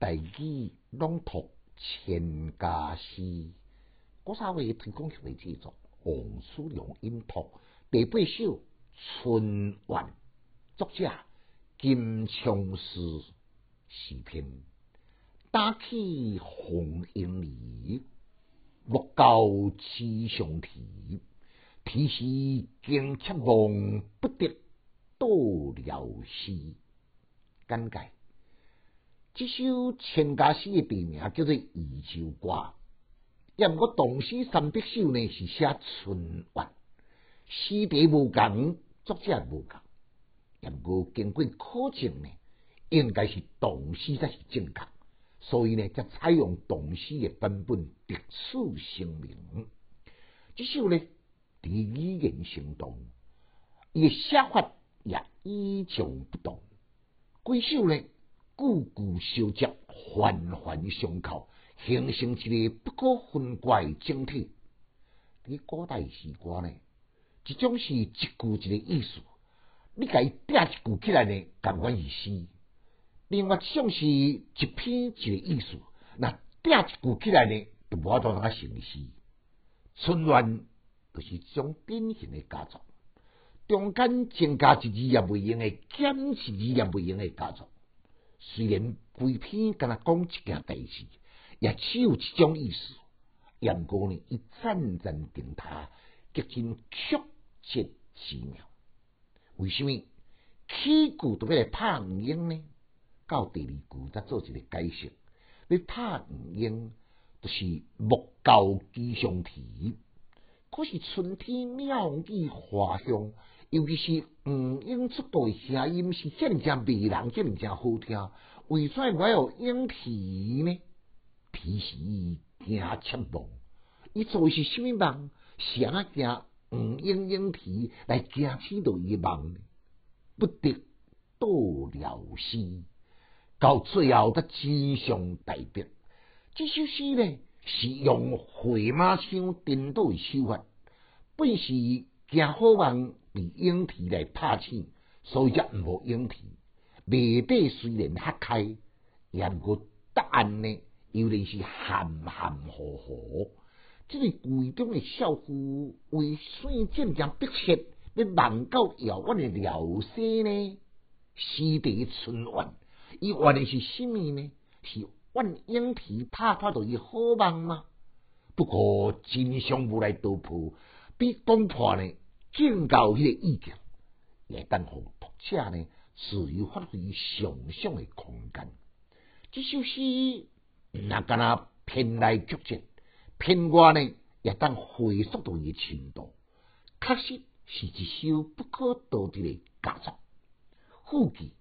大语朗读千家诗，古三位推广协会制作，王叔良音读第八首《春晚》，作者金枪师诗篇，打起红缨里，莫教雌雄啼，啼时惊妾梦，不得到了西。简介。这首千家诗的地名叫做《移秋歌》，也毋过唐诗三百首呢是写春晚，诗题无共，作者无共，也毋过经过考证呢，应该是唐诗才是正确，所以呢，才采用唐诗的版本，特此声明。这首呢，伫语言生动，伊的写法也与众不同，几首呢？句句相接，环环相扣，形成一个不可分割的整体。伫古代诗歌呢，一种是一句一个意思，你甲伊叠一句起来呢，感觉意思；另外一种是一篇一个意思，那叠一句起来呢，就无法度通啊成诗。春乱就是一种典型的佳作，中间增加一字也未用的，减一字也未用的佳作。虽然规篇敢若讲一件代志，也只有一种意思。杨过呢，伊赞赞定他，极尽曲折奇妙。为什么起句都要来拍五音呢？到第二句再做一个解释。你拍五音，就是木高吉祥啼。可是春天妙语花香。尤其是黄莺出道的声音是真正迷人，真正好听。为啥我要莺啼呢？啼是惊妾梦，伊做的是什么梦？啥惊五音莺啼来惊起到伊梦？不得到了诗，到最后才真相大白。这首诗呢，是用回马枪颠倒的手法，本是惊好梦。被莺啼来拍醒，所以才毋无莺啼。眉底虽然黑开，也毋过答案呢，有然是含含糊糊。这个剧中的少妇为算渐渐逼切，要望到遥远的辽西呢？诗题春晚，伊原的是什么呢？是问莺啼拍拍到伊好梦吗？不过真相无来道破，比讲破呢？更高迄个意境，也当互读者呢自由发挥想象的空间。这首诗那敢若偏来曲折，偏外呢也当回溯到伊程度，确实是一首不可多得的佳作。副句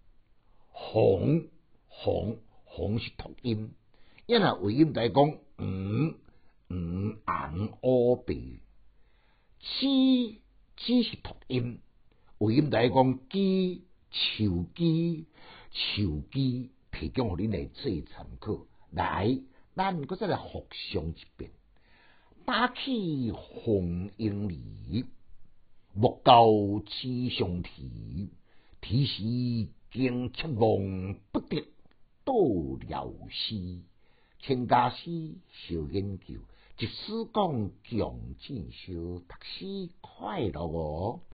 红红红是读音，因为为音来讲，嗯嗯红乌白七。只是读音，为音来讲，鸡、树鸡、树鸡，提供互恁来做参考。来，咱搁再来复诵一遍。打起红缨里，莫教雌雄啼。啼时惊妾梦，不得到了西。千家诗小研究。一丝讲强进修，读书快乐哦。